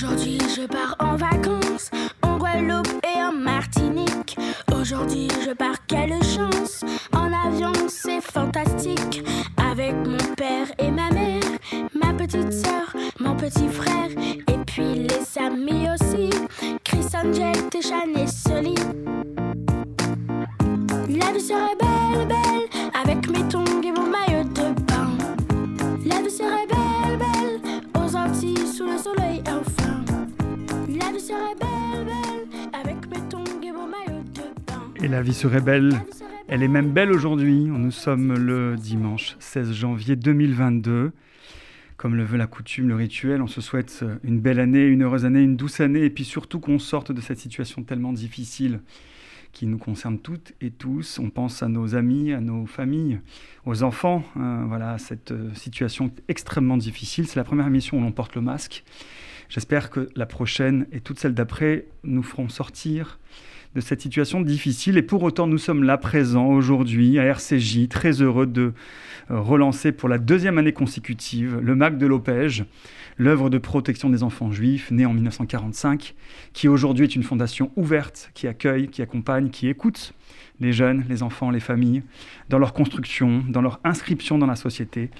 Aujourd'hui, je pars en vacances en Guadeloupe et en Martinique. Aujourd'hui, je pars, quelle chance! En avion, c'est fantastique. Avec mon père et ma mère, ma petite soeur, mon petit frère, et puis les amis aussi. Chris Angel, Téchan et Sully. Et la vie serait belle. Elle est même belle aujourd'hui. Nous sommes le dimanche 16 janvier 2022. Comme le veut la coutume, le rituel, on se souhaite une belle année, une heureuse année, une douce année, et puis surtout qu'on sorte de cette situation tellement difficile qui nous concerne toutes et tous. On pense à nos amis, à nos familles, aux enfants. euh, voilà, cette situation extrêmement difficile. C'est la première émission où l'on porte le masque. J'espère que la prochaine et toutes celles d'après nous feront sortir de cette situation difficile. Et pour autant, nous sommes là présents aujourd'hui à RCJ, très heureux de euh, relancer pour la deuxième année consécutive le MAC de l'Opège, l'œuvre de protection des enfants juifs, née en 1945, qui aujourd'hui est une fondation ouverte, qui accueille, qui accompagne, qui écoute les jeunes, les enfants, les familles, dans leur construction, dans leur inscription dans la société.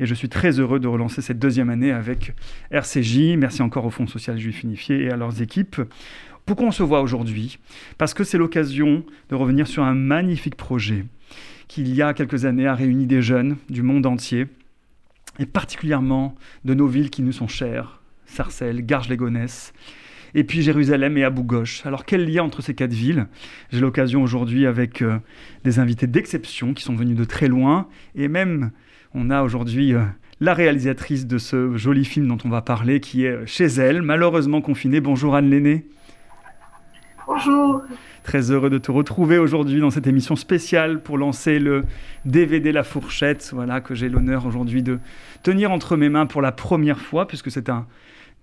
Et je suis très heureux de relancer cette deuxième année avec RCJ. Merci encore au Fonds social juif unifié et à leurs équipes. Pourquoi on se voit aujourd'hui? Parce que c'est l'occasion de revenir sur un magnifique projet qui, il y a quelques années, a réuni des jeunes du monde entier, et particulièrement de nos villes qui nous sont chères, Sarcelles, Garges-les-Gonesse, et puis Jérusalem et Abu Ghosh. Alors quel lien entre ces quatre villes? J'ai l'occasion aujourd'hui avec euh, des invités d'exception qui sont venus de très loin, et même on a aujourd'hui euh, la réalisatrice de ce joli film dont on va parler, qui est chez elle, malheureusement confinée. Bonjour Anne Lenné. Bonjour. Très heureux de te retrouver aujourd'hui dans cette émission spéciale pour lancer le DVD La Fourchette, voilà que j'ai l'honneur aujourd'hui de tenir entre mes mains pour la première fois, puisque c'est un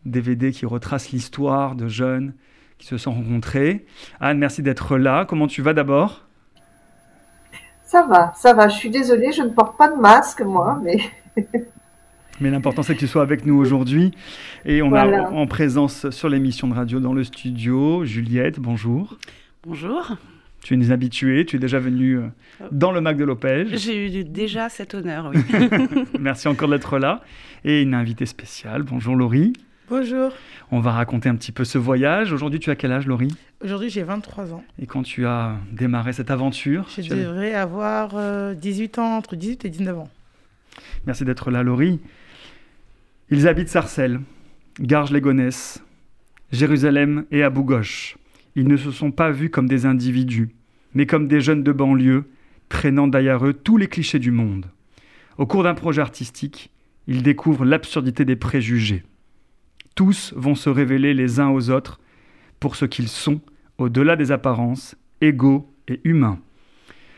DVD qui retrace l'histoire de jeunes qui se sont rencontrés. Anne, merci d'être là. Comment tu vas d'abord? Ça va, ça va. Je suis désolée, je ne porte pas de masque, moi, mais Mais l'important, c'est que tu sois avec nous aujourd'hui. Et on Voilà. a en présence sur l'émission de radio dans le studio Juliette, bonjour. Bonjour, Tu es une habituée, tu es déjà venue euh, dans le Mac de Lopez. j'ai eu déjà cet honneur, oui. Merci encore d'être là. Et une invitée spéciale, bonjour Laurie. Bonjour. On va raconter un petit peu ce voyage. Aujourd'hui, tu as quel âge, Laurie? Aujourd'hui, j'ai 23 ans. Et quand tu as démarré cette aventure Je avais- devrais avoir euh, 18 ans, entre 18 et 19 ans. Merci d'être là, Laurie. Ils habitent Sarcelles, Garges-les-Gonesse, Jérusalem et Abu Ghosh. Ils ne se sont pas vus comme des individus, mais comme des jeunes de banlieue, traînant derrière eux tous les clichés du monde. Au cours d'un projet artistique, ils découvrent l'absurdité des préjugés. Tous vont se révéler les uns aux autres pour ce qu'ils sont, au-delà des apparences, égaux et humains.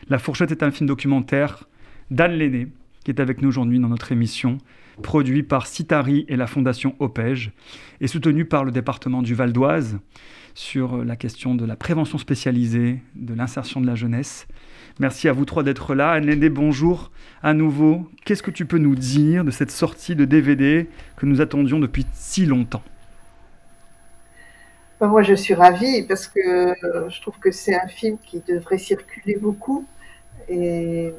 La Fourchette est un film documentaire d'Anne Lenné, qui est avec nous aujourd'hui dans notre émission, produit par Citari et la Fondation Opège, et soutenu par le département du Val d'Oise sur la question de la prévention spécialisée, de l'insertion de la jeunesse. Merci à vous trois d'être là. Anne Lenné, bonjour à nouveau. Qu'est-ce que tu peux nous dire de cette sortie de DVD que nous attendions depuis si longtemps? Ben, moi je suis ravie parce que je trouve que c'est un film qui devrait circuler beaucoup et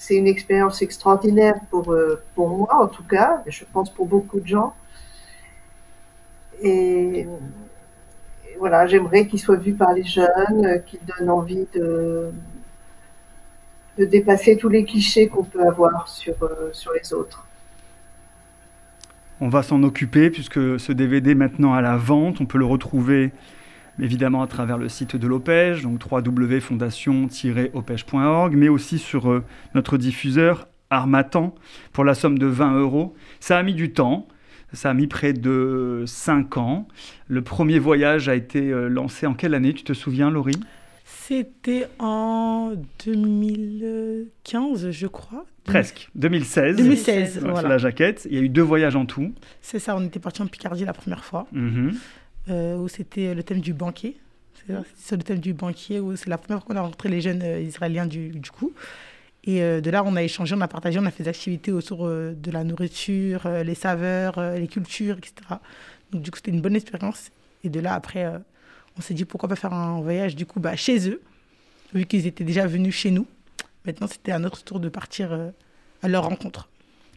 c'est une expérience extraordinaire pour, euh, pour moi en tout cas, mais je pense pour beaucoup de gens. Et, et voilà, j'aimerais qu'il soit vu par les jeunes, euh, qu'il donne envie de, de dépasser tous les clichés qu'on peut avoir sur, euh, sur les autres. On va s'en occuper puisque ce DVD est maintenant à la vente. On peut le retrouver évidemment à travers le site de l'Opège, donc www.fondation-opège.org, mais aussi sur euh, notre diffuseur Armatan pour la somme de 20 euros. Ça a mis du temps. Ça a mis près de 5 ans. Le premier voyage a été euh, lancé en quelle année? Tu te souviens, Laurie? C'était en 2015, je crois. Presque. 2016. 2016, Sur voilà. la jaquette. Il y a eu deux voyages en tout. C'est ça, on était parti en Picardie la première fois, Mhm. Où c'était le thème du banquier. C'est c'est le thème du banquier, où c'est la première fois qu'on a rencontré les jeunes euh, israéliens du, du coup. Et euh, de là, on a échangé, on a partagé, on a fait des activités autour euh, de la nourriture, euh, les saveurs, euh, les cultures, etc. Donc, du coup, c'était une bonne expérience. Et de là, après, euh, on s'est dit pourquoi pas faire un voyage du coup bah, chez eux, vu qu'ils étaient déjà venus chez nous. Maintenant, c'était à notre tour de partir euh, à leur rencontre.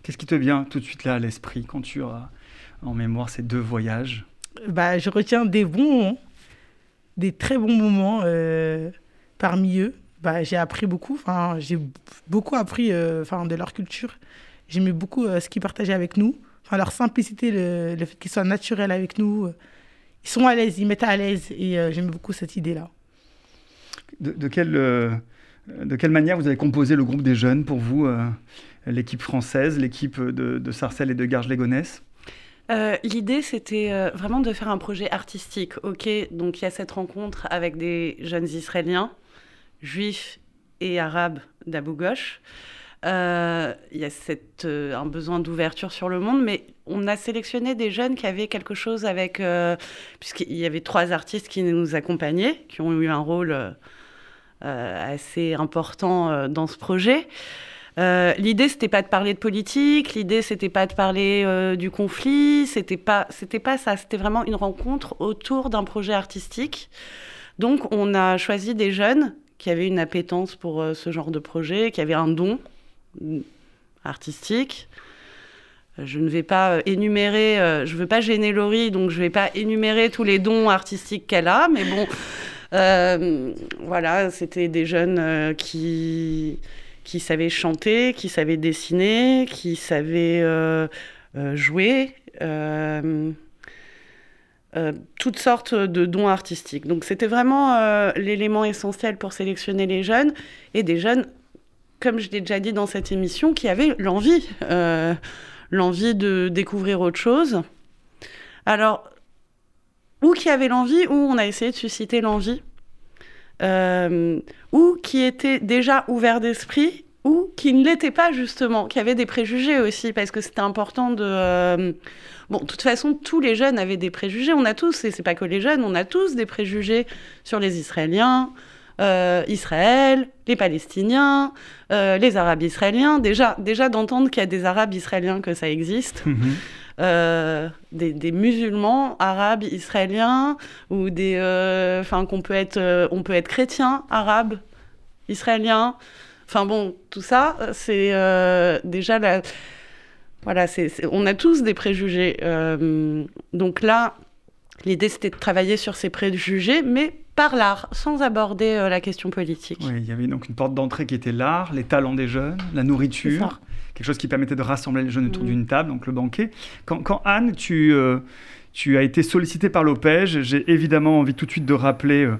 Qu'est-ce qui te vient tout de suite là à l'esprit quand tu as en mémoire ces deux voyages? Bah, Je retiens des bons des très bons moments euh, parmi eux. Bah, j'ai appris beaucoup, j'ai beaucoup appris enfin, de leur culture. J'aimais beaucoup ce qu'ils partageaient avec nous, leur simplicité, le, fait qu'ils soient naturels avec nous ils sont à l'aise, ils mettent à l'aise. Et euh, j'aime beaucoup cette idée-là. De, quelle, euh, de quelle manière vous avez composé le groupe des jeunes pour vous, euh, l'équipe française, l'équipe de, de, Sarcelles et de Garges-les-Gonesse L'idée, c'était vraiment de faire un projet artistique. Ok, donc il y a cette rencontre avec des jeunes Israéliens, juifs et arabes d'Abu Ghosh. Euh, il y a cette, euh, un besoin d'ouverture sur le monde, mais on a sélectionné des jeunes qui avaient quelque chose avec, euh, puisqu'il y avait trois artistes qui nous accompagnaient, qui ont eu un rôle assez important dans ce projet. L'idée c'était pas de parler de politique, l'idée c'était pas de parler du conflit, c'était pas c'était pas ça, c'était vraiment une rencontre autour d'un projet artistique. Donc on a choisi des jeunes qui avaient une appétence pour ce genre de projet, qui avaient un don artistique. Je ne vais pas euh, énumérer, euh, je ne veux pas gêner Laurie, donc je ne vais pas énumérer tous les dons artistiques qu'elle a, mais bon, euh, voilà, c'était des jeunes qui, qui savaient chanter, qui savaient dessiner, qui savaient jouer, toutes sortes de dons artistiques. Donc c'était vraiment l'élément essentiel pour sélectionner les jeunes, et des jeunes comme je l'ai déjà dit dans cette émission, qui avait l'envie, euh, l'envie de découvrir autre chose. Alors, ou qui avait l'envie, ou on a essayé de susciter l'envie, euh, ou qui était déjà ouvert d'esprit, ou qui ne l'était pas justement, qui avait des préjugés aussi, parce que c'était important de... Euh, bon, de toute façon, tous les jeunes avaient des préjugés, on a tous, et c'est pas que les jeunes, on a tous des préjugés sur les Israéliens, euh, Israël, les Palestiniens, les Arabes israéliens. Déjà, déjà d'entendre qu'il y a des Arabes israéliens, que ça existe. Mhm. Euh, des, musulmans arabes israéliens ou des enfin qu'on peut être on peut être chrétien arabe israélien. Enfin bon tout ça c'est déjà la voilà c'est on a tous des préjugés. Donc là l'idée c'était de travailler sur ces préjugés mais par l'art, sans aborder euh, la question politique. Oui, il y avait donc une porte d'entrée qui était l'art, les talents des jeunes, la nourriture, quelque chose qui permettait de rassembler les jeunes autour mm. d'une table, donc le banquet. Quand, Anne, tu, euh, tu as été sollicitée par l'OPEJ, j'ai évidemment envie tout de suite de rappeler euh,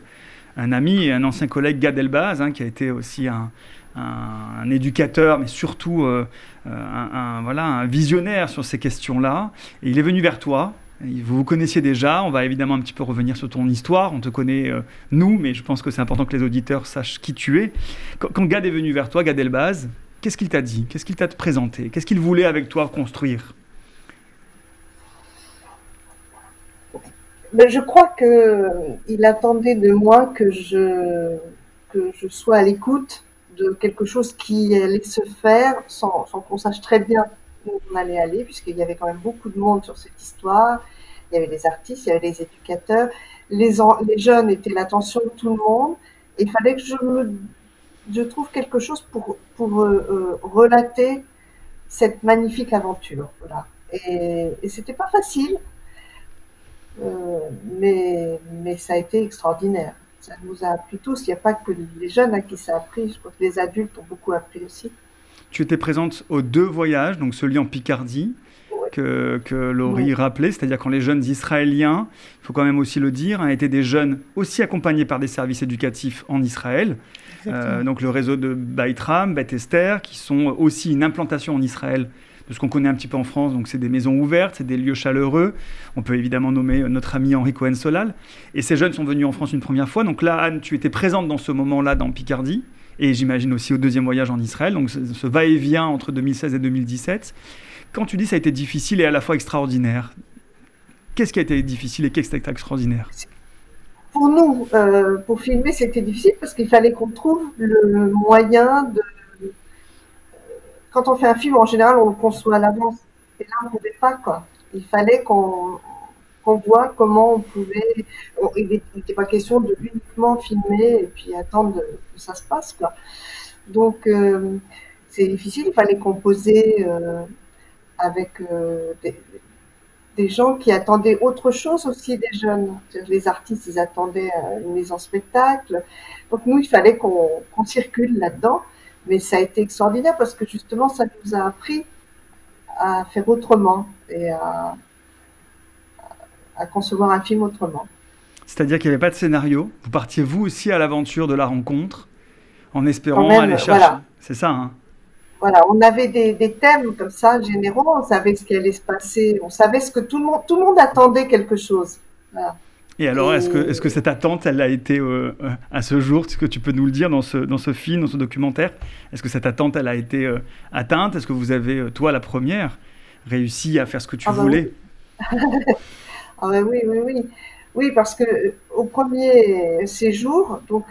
un ami et un ancien collègue, Gad Elbaz, hein, qui a été aussi un, un, éducateur, mais surtout un, voilà, un visionnaire sur ces questions-là. Et il est venu vers toi vous vous connaissiez déjà, on va évidemment un petit peu revenir sur ton histoire, on te connaît euh, nous, mais je pense que c'est important que les auditeurs sachent qui tu es. Quand, Gad est venu vers toi, Gad Elbaz, qu'est-ce qu'il t'a dit? Qu'est-ce qu'il t'a présenté? Qu'est-ce qu'il voulait avec toi construire? Je crois qu'il attendait de moi que je, que je sois à l'écoute de quelque chose qui allait se faire sans, sans qu'on sache très bien où on allait aller, puisqu'il y avait quand même beaucoup de monde sur cette histoire il y avait les artistes, il y avait les éducateurs, les, jeunes étaient l'attention de tout le monde. Il fallait que je, trouve quelque chose pour, euh, euh, relater cette magnifique aventure. Et, et c'était pas facile, euh, mais, mais ça a été extraordinaire. Ça nous a appris tous. Il n'y a pas que les jeunes à qui ça a appris. Je crois que les adultes ont beaucoup appris aussi. Tu étais présente aux deux voyages, donc celui en Picardie que, que Laurie rappelait, c'est-à-dire quand les jeunes israéliens, il faut quand même aussi le dire, ont été des jeunes aussi accompagnés par des services éducatifs en Israël. Euh, donc le réseau de Baitram, Beth Esther, qui sont aussi une implantation en Israël de ce qu'on connaît un petit peu en France. Donc c'est des maisons ouvertes, c'est des lieux chaleureux. On peut évidemment nommer notre ami Henri Cohen-Solal. Et ces jeunes sont venus en France une première fois. Donc là, Anne, tu étais présente dans ce moment-là dans Picardie. Et j'imagine aussi au deuxième voyage en Israël. Donc ce va-et-vient entre 2016 et 2017. Quand tu dis ça a été difficile et à la fois extraordinaire, qu'est-ce qui a été difficile et qu'est-ce qui a été extraordinaire? Pour nous, euh, pour filmer, c'était difficile parce qu'il fallait qu'on trouve le moyen de. Quand on fait un film, en général, on le conçoit à l'avance. Et là, on ne pouvait pas. Il fallait qu'on qu'on voit comment on pouvait. il n'était pas question de uniquement filmer et puis attendre que ça se passe. Donc, euh, c'est difficile. Il fallait composer euh, avec euh, des, gens qui attendaient autre chose aussi des jeunes. Les artistes, ils attendaient une mise en spectacle. Donc, nous, il fallait qu'on circule là-dedans. Mais ça a été extraordinaire parce que justement, ça nous a appris à faire autrement et à, à concevoir un film autrement. C'est-à-dire qu'il n'y avait pas de scénario. Vous partiez vous aussi à l'aventure de la rencontre en espérant aller chercher. C'est ça, hein? Voilà, on avait des, thèmes comme ça généraux, on savait ce qui allait se passer, on savait ce que tout le monde, tout le monde attendait quelque chose. Et alors, est-ce que, est que cette attente, elle a été euh, euh, à ce jour, est-ce que tu peux nous le dire dans ce, dans ce film, dans ce documentaire Est-ce que cette attente, elle a été euh, atteinte? Est-ce que vous avez, toi, la première, réussi à faire ce que tu ah bah voulais? Oui. ah bah oui, oui, oui. Oui, parce que au premier séjour, donc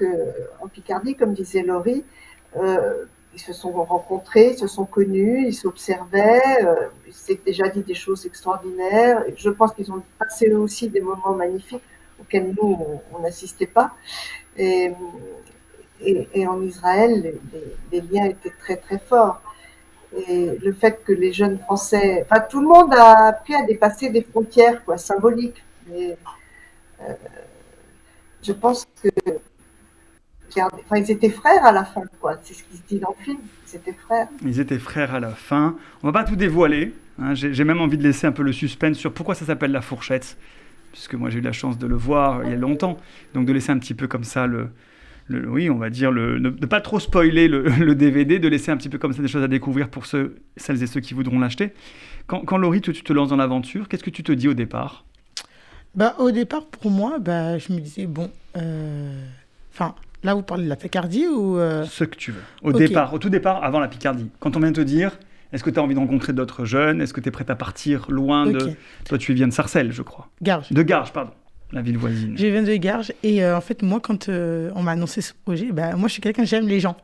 en Picardie, comme disait Laurie, ils se sont rencontrés, ils se sont connus, ils s'observaient, euh, ils s'étaient déjà dit des choses extraordinaires. Je pense qu'ils ont passé aussi des moments magnifiques auxquels nous, on n'assistait pas. Et, et, en Israël, les, liens étaient très très forts. Et le fait que les jeunes Français, enfin tout le monde a appris à dépasser des frontières quoi, symboliques. Mais, euh, je pense que Enfin, ils étaient frères à la fin, quoi. C'est ce qui se dit dans le film. Ils étaient frères. Ils étaient frères à la fin. On va pas tout dévoiler. Hein. J'ai même envie de laisser un peu le suspense sur pourquoi ça s'appelle la fourchette, puisque moi j'ai eu la chance de le voir il y a longtemps. Donc de laisser un petit peu comme ça le, le oui, on va dire le, ne, pas trop spoiler le, DVD, de laisser un petit peu comme ça des choses à découvrir pour ceux, celles et ceux qui voudront l'acheter. Quand, quand Laurie, tu, te lances dans l'aventure, qu'est-ce que tu te dis au départ? Bah, au départ, pour moi, bah, je me disais, bon, euh, enfin, Là, vous parlez de la Picardie ou... Euh, Ce que tu veux. Au départ, au tout départ, avant la Picardie. Quand on vient te dire, est-ce que tu as envie de rencontrer d'autres jeunes? Est-ce que tu es prête à partir loin de... Toi, tu viens de Sarcelles, je crois. Garges. De Garges, pardon. La ville voisine. Je viens de Garges. Et euh, en fait, moi, quand euh, on m'a annoncé ce projet, bah, moi, je suis quelqu'un, j'aime les gens.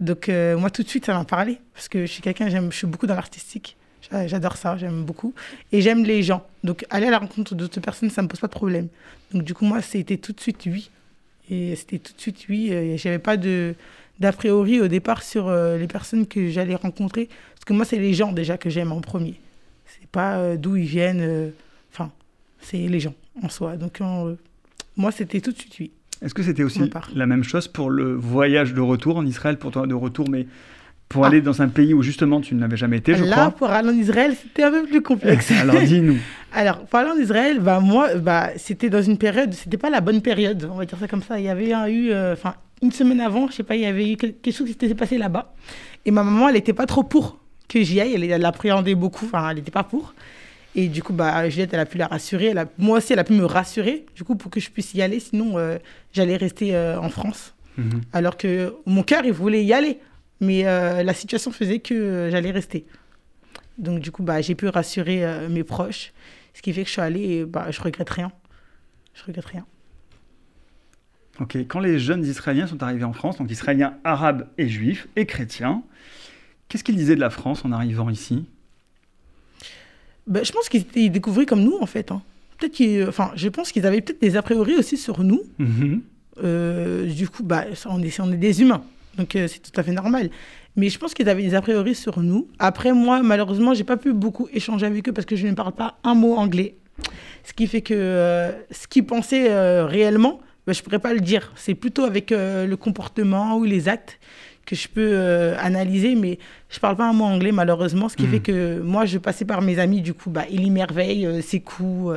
Donc, moi, tout de suite, ça m'a parlé. Parce que je suis quelqu'un, je suis beaucoup dans l'artistique. J'adore ça, j'aime beaucoup. Et j'aime les gens. Donc, aller à la rencontre d'autres personnes, ça ne me pose pas de problème. Donc, du coup, moi, c'était tout de suite oui. Et c'était tout de suite oui. Euh, j'avais pas de d'a priori au départ sur euh, les personnes que j'allais rencontrer. Parce que moi, c'est les gens déjà que j'aime en premier. C'est pas euh, d'où ils viennent. Enfin, c'est les gens en soi. Donc, moi, c'était tout de suite oui. Est-ce que c'était aussi la même chose pour le voyage de retour en Israël, pour toi de retour, mais pour aller dans un pays où justement tu n'avais jamais été, je Là, crois. pour aller en Israël, c'était un peu plus complexe. Alors dis-nous. Alors, pour aller en Israël, bah, moi, bah, c'était dans une période, c'était pas la bonne période, on va dire ça comme ça. Il y avait eu, euh, enfin, une semaine avant, je sais pas, il y avait eu quelque chose qui s'était passé là-bas. Et ma maman, elle n'était pas trop pour que j'y aille. Elle, elle appréhendait beaucoup, enfin, elle n'était pas pour. Et du coup, bah, Juliette, elle a pu la rassurer. Elle a, moi aussi, elle a pu me rassurer, du coup, pour que je puisse y aller. Sinon, euh, j'allais rester euh, en France. Mhm. Alors que mon cœur, il voulait y aller. Mais euh, la situation faisait que euh, j'allais rester. Donc, du coup, bah, j'ai pu rassurer euh, mes proches. Ce qui fait que je suis allée et bah, je regrette rien. Je regrette rien. Ok, quand les jeunes Israéliens sont arrivés en France, donc Israéliens arabes et juifs et chrétiens, qu'est-ce qu'ils disaient de la France en arrivant ici? Bah, Je pense qu'ils étaient découverts comme nous, en fait. Hein. Peut-être enfin, je pense qu'ils avaient peut-être des a priori aussi sur nous. Mm-hmm. du coup, bah, on, est, on est des humains. Donc euh, c'est tout à fait normal. Mais je pense qu'ils avaient des a priori sur nous. Après, moi, malheureusement, j'ai pas pu beaucoup échanger avec eux parce que je ne parle pas un mot anglais. Ce qui fait que euh, ce qu'ils pensaient euh, réellement, ben, je pourrais pas le dire. C'est plutôt avec le comportement ou les actes que je peux analyser, mais je parle pas un mot anglais malheureusement, ce qui hmm. fait que moi je passais par mes amis du coup, bah, il merveille ses coups,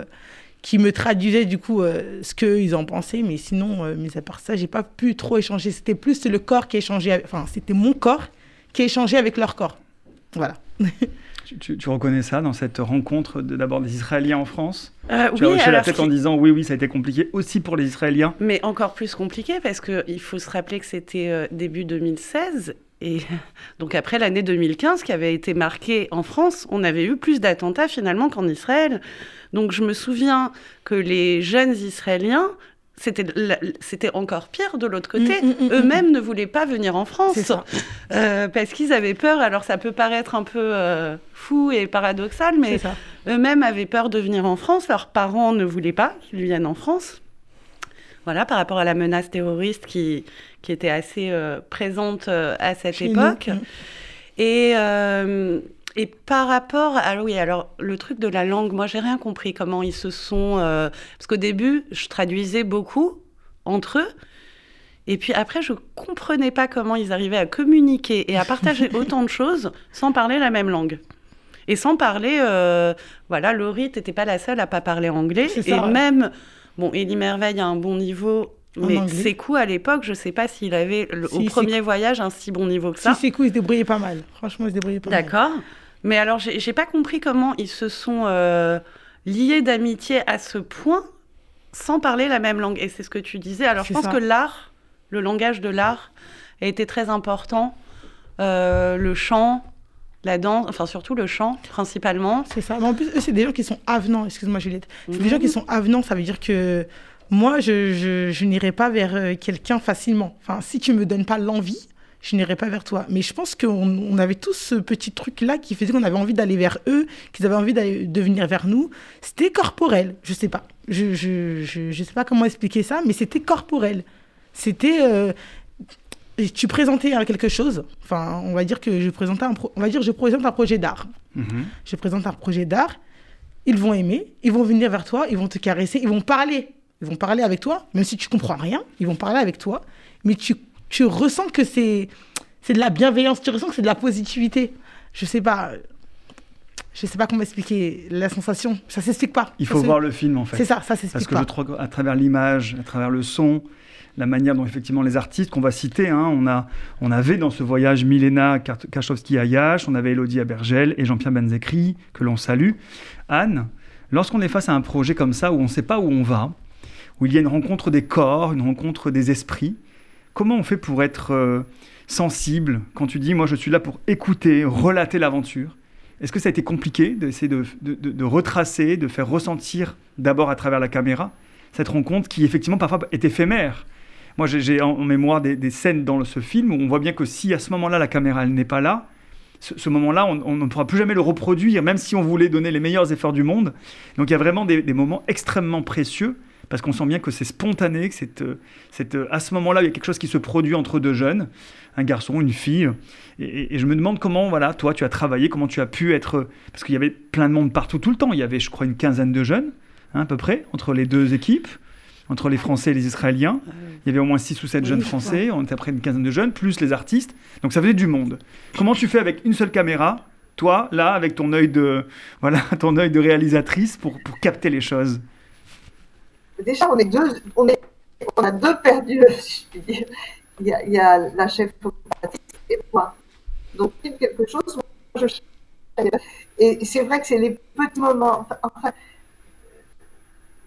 qui me traduisait du coup euh, ce qu'ils en pensaient. Mais sinon, euh, mais à part ça, j'ai pas pu trop échanger. C'était plus le corps qui échangeait, enfin, c'était mon corps qui échangeait avec leur corps. Voilà. Tu, reconnais ça dans cette rencontre d'abord des Israéliens en France? Euh, Tu as hoché la tête en disant oui, oui, ça a été compliqué aussi pour les Israéliens. Mais encore plus compliqué parce qu'il faut se rappeler que c'était début 2016 et donc après l'année 2015 qui avait été marquée en France, on avait eu plus d'attentats finalement qu'en Israël. Donc je me souviens que les jeunes Israéliens c'était encore pire de l'autre côté. Mm, mm, mm, Eux-mêmes ne voulaient pas venir en France euh, parce qu'ils avaient peur. Alors ça peut paraître un peu euh, fou et paradoxal, mais eux-mêmes avaient peur de venir en France. Leurs parents ne voulaient pas qu'ils viennent en France. Voilà, par rapport à la menace terroriste qui, qui était assez euh, présente à cette époque. Et, et par rapport à oui, alors le truc de la langue, moi j'ai rien compris comment ils se sont euh, parce qu'au début je traduisais beaucoup entre eux. Et puis après, je comprenais pas comment ils arrivaient à communiquer et à partager autant de choses sans parler la même langue. Et sans parler, euh, voilà, Laurie, t'étais pas la seule à pas parler anglais. et même, bon, Elie Merveille a un bon niveau, mais Sekou, à l'époque, je sais pas s'il avait, au premier voyage, un si bon niveau que ça. Si, Sekou, il se débrouillait pas mal. Franchement, il se débrouillait pas mal. D'accord. Mais alors, j'ai pas compris comment ils se sont euh, liés d'amitié à ce point sans parler la même langue. Et c'est ce que tu disais. Alors, je pense que l'art, le langage de l'art, a été très important. Euh, le chant, la danse, enfin surtout le chant principalement. C'est ça. Mais en plus, c'est des gens qui sont avenants. Excuse-moi, Juliette. C'est des gens qui sont avenants. Ça veut dire que moi, je, je, je n'irai pas vers euh, quelqu'un facilement. Enfin, si tu me donnes pas l'envie, je n'irai pas vers toi. Mais je pense qu'on on avait tous ce petit truc-là qui faisait qu'on avait envie d'aller vers eux, qu'ils avaient envie de venir vers nous. C'était corporel, je sais pas. Je, je, je, sais pas comment expliquer ça, mais c'était corporel. C'était... Euh, tu présentais quelque chose, enfin, on va dire que je présentais un, on va dire je présente un projet d'art. Mhm. Je présente un projet d'art, ils vont aimer, ils vont venir vers toi, ils vont te caresser, ils vont parler. Ils vont parler avec toi, même si tu comprends rien, ils vont parler avec toi, mais tu tu ressens que c'est c'est de la bienveillance, tu ressens que c'est de la positivité. Je sais pas. Je sais pas comment expliquer la sensation. Ça s'explique pas. Il faut voir le film en fait. C'est ça, ça s'explique pas. Parce que je à travers l'image, à travers le son, la manière dont effectivement les artistes qu'on va citer, hein, on, a, on avait dans ce voyage Milena Kachowski-Ayash, on avait Elodie Abergel et Jean-Pierre Benzekri, que l'on salue. Anne, lorsqu'on est face à un projet comme ça où on ne sait pas où on va, où il y a une rencontre des corps, une rencontre des esprits, Comment on fait pour être euh, sensible quand tu dis, moi je suis là pour écouter, relater l'aventure? Est-ce que ça a été compliqué d'essayer de, de, retracer, de faire ressentir d'abord à travers la caméra cette rencontre qui effectivement parfois est éphémère? Moi j'ai en mémoire des, scènes dans ce film où on voit bien que si à ce moment-là la caméra n'est pas là, ce, moment-là, on ne pourra plus jamais le reproduire, même si on voulait donner les meilleurs efforts du monde. Donc il y a vraiment des moments extrêmement précieux parce qu'on sent bien que c'est spontané, que c'est, euh, euh, à ce moment-là, il y a quelque chose qui se produit entre deux jeunes, un garçon, une fille. Et, je me demande comment, voilà, toi, tu as travaillé, comment tu as pu être. Parce qu'il y avait plein de monde partout, tout le temps. Il y avait, je crois, une quinzaine de jeunes, hein, à peu près, entre les deux équipes, entre les Français et les Israéliens. Il y avait au moins six ou sept jeunes Français, on était après une quinzaine de jeunes, plus les artistes. Donc ça faisait du monde. Comment tu fais avec une seule caméra toi, là, avec ton œil de, voilà, ton œil de réalisatrice pour, pour capter les choses? Déjà, on est deux, on, est, a deux perdus, je dire. Il y a, il y a la chef et moi. Donc, quelque chose, Et c'est vrai que c'est les petits moments. Enfin,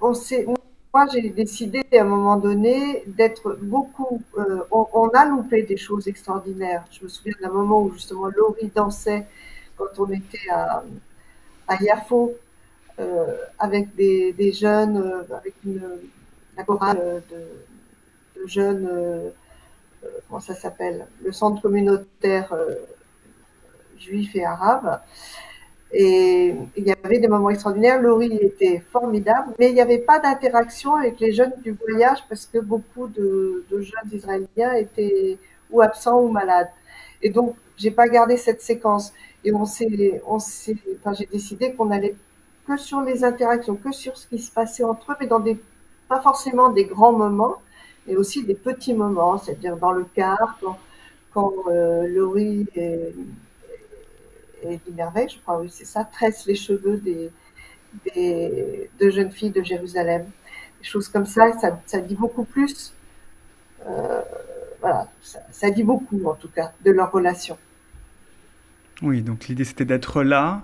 on sait, moi, j'ai décidé à un moment donné d'être beaucoup. Euh, on, a loupé des choses extraordinaires. Je me souviens d'un moment où justement Laurie dansait quand on était à, à Yafo avec des, jeunes, euh, avec une, la chorale de, de jeunes, euh, comment ça s'appelle, le centre communautaire juif et arabe. Et il y avait des moments extraordinaires. Laurie était formidable, mais il n'y avait pas d'interaction avec les jeunes du voyage parce que beaucoup de, de jeunes israéliens étaient ou absents ou malades. Et donc, j'ai pas gardé cette séquence. Et on s'est, on s'est, enfin, j'ai décidé qu'on allait que sur les interactions, que sur ce qui se passait entre eux, mais dans des, pas forcément des grands moments, mais aussi des petits moments, c'est-à-dire dans le car, quand, quand euh, Laurie et, et je crois, oui, c'est ça, tresse les cheveux des, deux jeunes filles de Jérusalem. Des choses comme ça, ça, dit beaucoup plus. Euh, voilà, ça, ça dit beaucoup en tout cas de leur relation. Oui, donc l'idée c'était d'être là,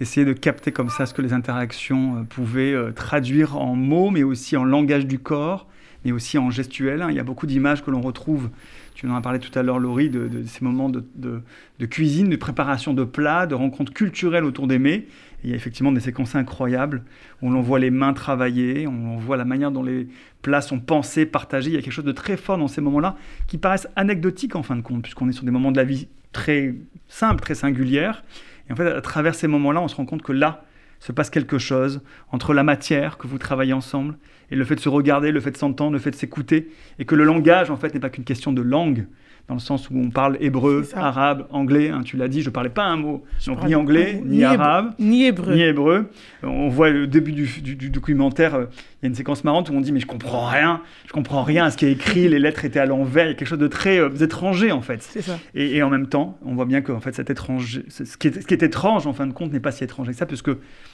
essayer de capter comme ça ce que les interactions pouvaient traduire en mots, mais aussi en langage du corps, mais aussi en gestuel. Hein. Il y a beaucoup d'images que l'on retrouve tu en as parlé tout à l'heure, Laurie, de, ces moments de, cuisine, de préparation de plats, de rencontres culturelles autour des mets. il y a effectivement des séquences incroyables où l'on voit les mains travailler, on voit la manière dont les plats sont pensés, partagés. Il y a quelque chose de très fort dans ces moments-là qui paraissent anecdotiques en fin de compte, puisqu'on est sur des moments de la vie très simples, très singulières. Et en fait, à travers ces moments-là, on se rend compte que là se passe quelque chose entre la matière que vous travaillez ensemble et le fait de se regarder, le fait de s'entendre, le fait de s'écouter, et que le langage, en fait, n'est pas qu'une question de langue, dans le sens où on parle hébreu, arabe, anglais. Hein, tu l'as dit, je parlais pas un mot. Donc ni anglais, ni, arabe, ni hébreu. Ni hébreu. On voit le début du, documentaire, euh, il y a une séquence marrante où on dit mais je comprends rien, je comprends rien à ce qui est écrit, les lettres étaient à l'envers, il y a quelque chose de très euh, étranger en fait. C'est ça. Et, en même temps, on voit bien que en fait cet étrange, ce qui, est, ce qui est étrange en fin de compte n'est pas si étrange que ça, puisque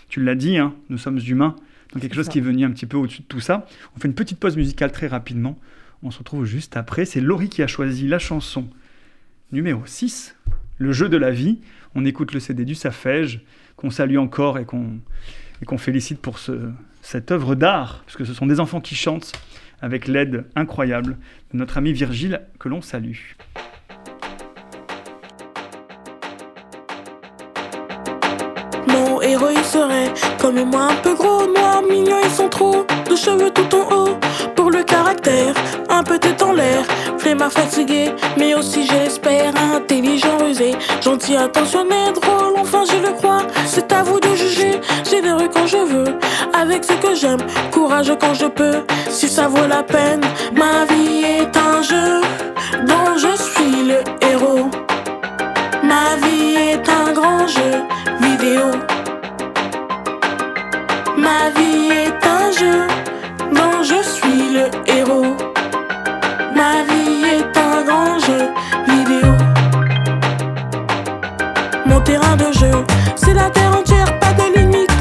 tu l'as dit, hein, nous sommes humains. Donc quelque chose qui est venu un petit peu au-dessus de tout ça. On fait une petite pause musicale très rapidement. On se retrouve juste après. C'est Laurie qui a choisi la chanson numéro 6, Le jeu de la vie. On écoute le CD du Safège, qu'on salue encore et qu'on félicite pour ce, cette œuvre d'art, puisque ce sont des enfants qui chantent avec l'aide incroyable de notre ami Virgile, que l'on salue. Mon héros il serait comme moi un peu gros, noir, mignon et sans trop de cheveux tout en haut. Pour le caractère, un peu tête en l'air, flemmard fatigué, mais aussi j'espère intelligent, rusé, gentil, attentionné, drôle, enfin je le crois. C'est à vous de juger, généreux quand je veux, avec ce que j'aime, courageux quand je peux. Si ça vaut la peine, ma vie est un jeu dont je suis le héros. Ma vie est un grand jeu vidéo. Ma vie est un jeu dont je suis le héros. Ma vie est un grand jeu vidéo. Mon terrain de jeu, c'est la terre entière, pas de limite,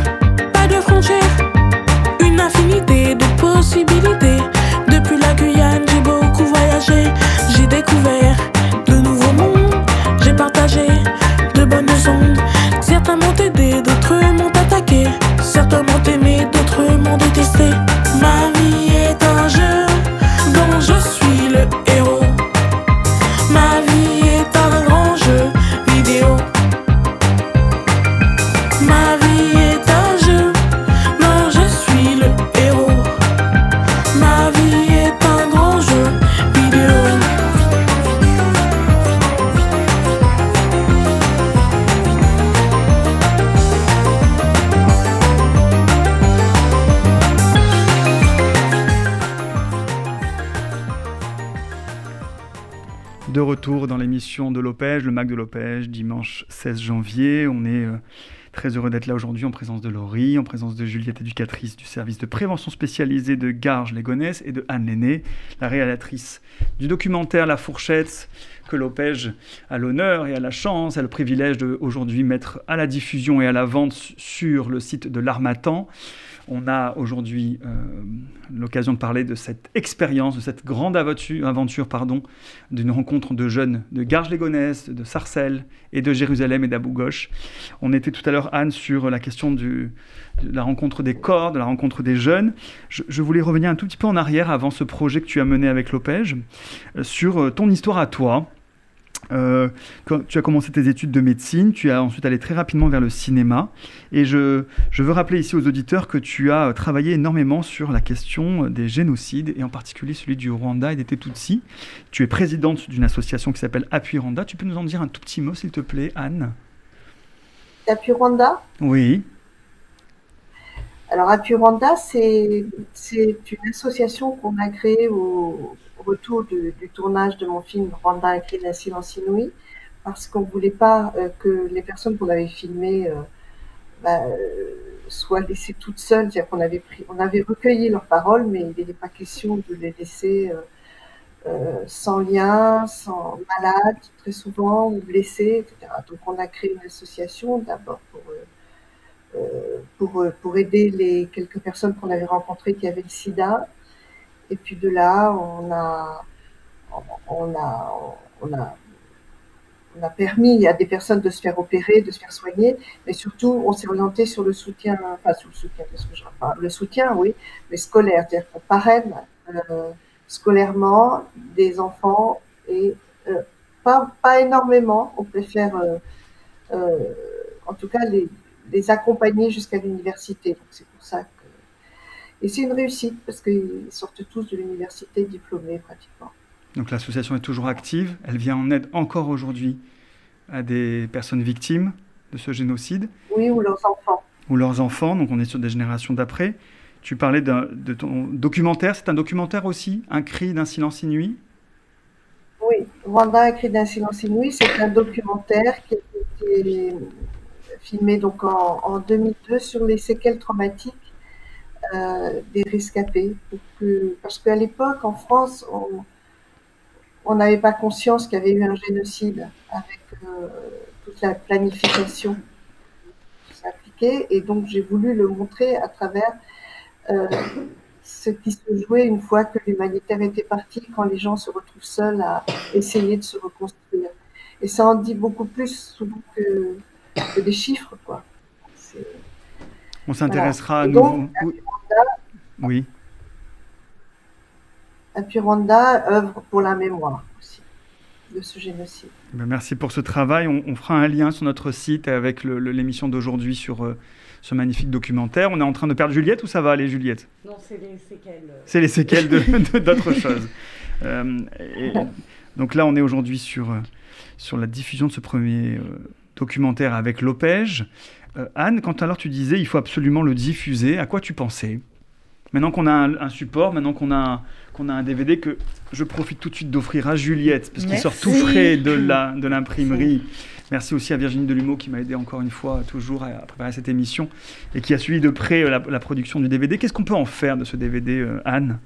l'Opège, le Mac de l'Opège, dimanche 16 janvier. On est euh, très heureux d'être là aujourd'hui en présence de Laurie, en présence de Juliette, éducatrice du service de prévention spécialisée de Garges-les-Gonesse, et de Anne Lenné, la réalisatrice du documentaire La Fourchette, que l'Opège a l'honneur et a la chance, a le privilège de aujourd'hui mettre à la diffusion et à la vente sur le site de l'Armatan. On a aujourd'hui euh, l'occasion de parler de cette expérience, de cette grande aventure, aventure pardon, d'une rencontre de jeunes de Garges-les-Gonesse, de Sarcelles et de Jérusalem et d'Abou Ghosh. On était tout à l'heure, Anne, sur la question de la rencontre des corps, de la rencontre des jeunes. Je, je, voulais revenir un tout petit peu en arrière avant ce projet que tu as mené avec l'Opège, euh, sur euh, ton histoire à toi. Euh, quand tu as commencé tes études de médecine, tu as ensuite allé très rapidement vers le cinéma. Et je, je, veux rappeler ici aux auditeurs que tu as travaillé énormément sur la question des génocides, et en particulier celui du Rwanda et des Tutsis. Tu es présidente d'une association qui s'appelle Appui Rwanda. Tu peux nous en dire un tout petit mot, s'il te plaît, Anne? Appui Rwanda? Oui. Alors, Appui Rwanda, c'est une association qu'on a créée au, retour du, tournage de mon film Rwanda écrit d'un silence inouï, parce qu'on ne voulait pas euh, que les personnes qu'on avait filmées euh, bah, soient laissées toutes seules. C'est-à-dire qu'on avait, pris, on avait recueilli leurs paroles, mais il n'était pas question de les laisser euh, euh, sans lien, sans malade, très souvent, ou blessés, etc. Donc on a créé une association d'abord pour, pour aider les quelques personnes qu'on avait rencontrées qui avaient le sida. Et puis de là, on a, on a, on a, permis à des personnes de se faire opérer, de se faire soigner, mais surtout, on s'est orienté sur le soutien, enfin, sur le soutien, qu'est-ce que je enfin, Le soutien, oui, mais scolaire, c'est-à-dire qu'on parraine euh, scolairement des enfants et euh, pas, pas énormément, on préfère euh, en tout cas les, les accompagner jusqu'à l'université. Donc c'est pour ça que. Et c'est une réussite parce qu'ils sortent tous de l'université diplômés pratiquement. Donc l'association est toujours active, elle vient en aide encore aujourd'hui à des personnes victimes de ce génocide. Oui, ou leurs enfants. Ou leurs enfants, donc on est sur des générations d'après. Tu parlais de ton documentaire, c'est un documentaire aussi, Un cri d'un silence inouï? Oui, Rwanda, Un cri d'un silence inouï, c'est un documentaire qui a été filmé donc en, en 2002 sur les séquelles traumatiques euh, des rescapés. Que, parce qu'à l'époque, en France, on, n'avait pas conscience qu'il y avait eu un génocide avec euh, toute la planification qui s'appliquait. Et donc, j'ai voulu le montrer à travers euh, ce qui se jouait une fois que l'humanitaire était parti, quand les gens se retrouvent seuls à essayer de se reconstruire. Et ça en dit beaucoup plus souvent que, que des chiffres, quoi. On s'intéressera voilà. à nouveau. Oui. Appui Rwanda œuvre pour la mémoire aussi de ce génocide. Ben merci pour ce travail. On, on, fera un lien sur notre site avec l'émission d'aujourd'hui sur euh, ce magnifique documentaire. On est en train de perdre Juliette ou ça va aller, Juliette? Non, c'est les séquelles. C'est les séquelles d'autres choses. Euh, et, donc là, on est aujourd'hui sur, euh, sur la diffusion de ce premier euh, documentaire avec Lopège. Euh, Anne, quand alors tu disais il faut absolument le diffuser, à quoi tu pensais? Maintenant qu'on a un, un, support, maintenant qu'on a, qu'on a un DVD que je profite tout de suite d'offrir à Juliette, parce qu'il sort tout frais de l'imprimerie. Merci aussi à Virginie Delumeau qui m'a aidé encore une fois toujours à, à, préparer cette émission et qui a suivi de près la, la production du DVD. Qu'est-ce qu'on peut en faire de ce DVD, euh, Anne?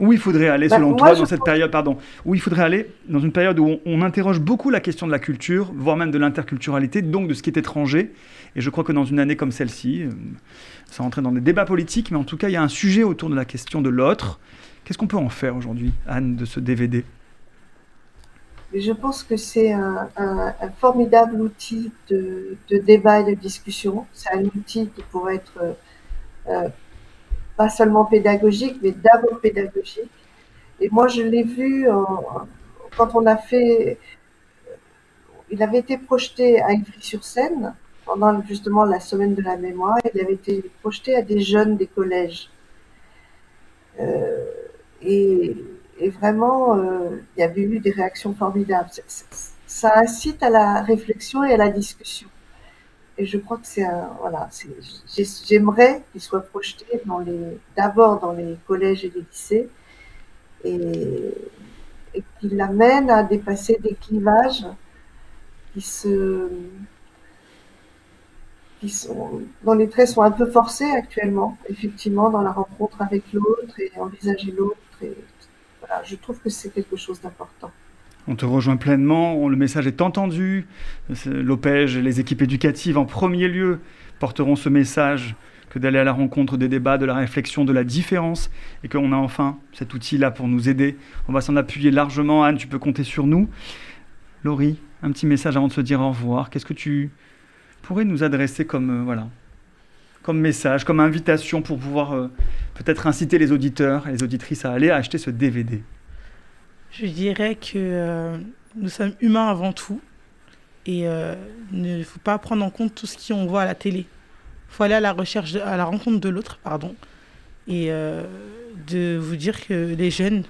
Où il faudrait aller, bah, selon moi, toi, dans cette période, pardon, où il faudrait aller dans une période où on, on, interroge beaucoup la question de la culture, voire même de l'interculturalité, donc de ce qui est étranger. Et je crois que dans une année comme celle-ci, euh, sans rentrer dans des débats politiques, mais en tout cas, il y a un sujet autour de la question de l'autre. Qu'est-ce qu'on peut en faire aujourd'hui, Anne, de ce DVD Je pense que c'est un, un, un, formidable outil de, de, débat et de discussion. C'est un outil qui pourrait être euh, pas seulement pédagogique, mais d'abord pédagogique. Et moi, je l'ai vu en, quand on a fait. Il avait été projeté à Ivry-sur-Seine pendant justement la semaine de la mémoire. Il avait été projeté à des jeunes des collèges. Euh, et, et, vraiment, euh, il y avait eu des réactions formidables. Ça incite à la réflexion et à la discussion. Et je crois que c'est un, voilà, j'aimerais qu'il soit projeté dans les, d'abord dans les collèges et les lycées, et, qu'il amène à dépasser des clivages qui se, qui sont, dont les traits sont un peu forcés actuellement, effectivement, dans la rencontre avec l'autre et envisager l'autre. Et, voilà, je trouve que c'est quelque chose d'important. On te rejoint pleinement, le message est entendu. L'OPEJ les équipes éducatives en premier lieu porteront ce message que d'aller à la rencontre des débats, de la réflexion, de la différence, et qu'on a enfin cet outil-là pour nous aider. On va s'en appuyer largement. Anne, tu peux compter sur nous. Laurie, un petit message avant de se dire au revoir. Qu'est-ce que tu pourrais nous adresser comme, euh, voilà, comme message, comme invitation pour pouvoir euh, peut-être inciter les auditeurs et les auditrices à aller acheter ce DVD je dirais que euh, nous sommes humains avant tout et euh, il ne faut pas prendre en compte tout ce qu'on voit à la télé. Il faut aller à la recherche, à la rencontre de l'autre, pardon, et euh, de vous dire que les jeunes,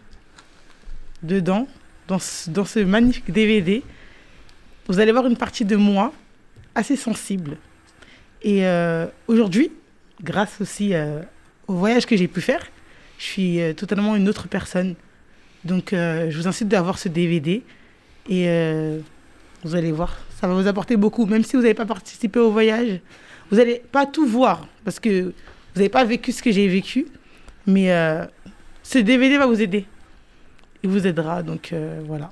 dedans, dans ce, dans ce magnifique DVD, vous allez voir une partie de moi assez sensible. Et euh, aujourd'hui, grâce aussi euh, au voyage que j'ai pu faire, je suis euh, totalement une autre personne. Donc, euh, je vous incite d'avoir ce DVD et euh, vous allez voir, ça va vous apporter beaucoup. Même si vous n'avez pas participé au voyage, vous n'allez pas tout voir parce que vous n'avez pas vécu ce que j'ai vécu. Mais euh, ce DVD va vous aider. Il vous aidera. Donc, voilà.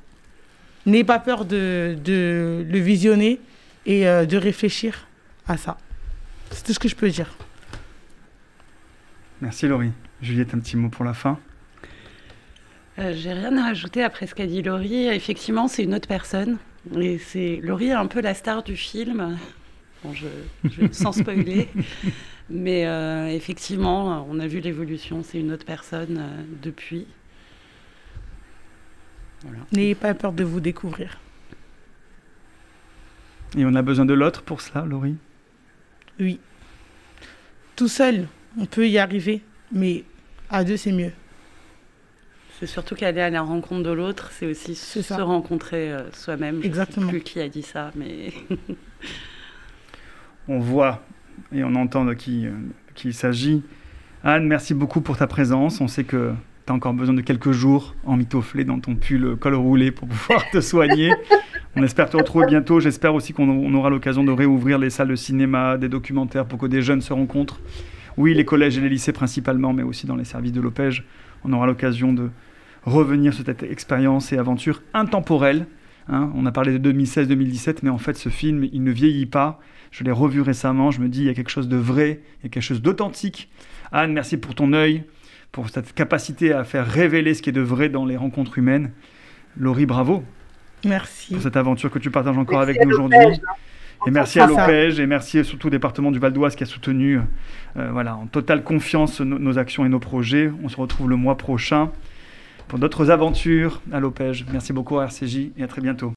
N'ayez pas peur de, de, le visionner et de réfléchir à ça. C'est tout ce que je peux dire. Merci Laurie. Juliette, un petit mot pour la fin euh, J'ai rien à rajouter après ce qu'a dit Laurie. Effectivement, c'est une autre personne. Et c'est Laurie est un peu la star du film. Bon, je, je- sans spoiler. Mais euh, effectivement, on a vu l'évolution. C'est une autre personne euh, depuis. Voilà. N'ayez pas peur de vous découvrir. Et on a besoin de l'autre pour cela, Laurie? Oui. Tout seul, on peut y arriver, mais à deux, c'est mieux. C'est surtout qu'aller à la rencontre de l'autre, c'est aussi C'est se ça. rencontrer euh, soi-même. Je Exactement. sais plus qui a dit ça, mais On voit et on entend de qui, de qui il s'agit. Anne, merci beaucoup pour ta présence. On sait que tu as encore besoin de quelques jours emmitouflés dans ton pull col roulé pour pouvoir te soigner. On espère te retrouver bientôt. J'espère aussi qu'on on aura l'occasion de réouvrir les salles de cinéma, des documentaires pour que des jeunes se rencontrent. Oui, les collèges et les lycées principalement, mais aussi dans les services de l'OPEJ. On aura l'occasion de revenir sur cette expérience et aventure intemporelle. hein. on a parlé de 2016-2017, mais en fait, ce film, il ne vieillit pas. Je l'ai revu récemment. Je me dis, il y a quelque chose de vrai, il y a quelque chose d'authentique. Anne, merci pour ton œil, pour cette capacité à faire révéler ce qui est de vrai dans les rencontres humaines. Laurie, bravo Merci. pour cette aventure que tu partages encore Merci avec nous aujourd'hui. Et merci à l'OPEJ et merci surtout au département du Val d'Oise qui a soutenu euh, voilà, en totale confiance nos, nos actions et nos projets. On se retrouve le mois prochain pour d'autres aventures à l'OPEJ. Merci beaucoup à RCJ et à très bientôt.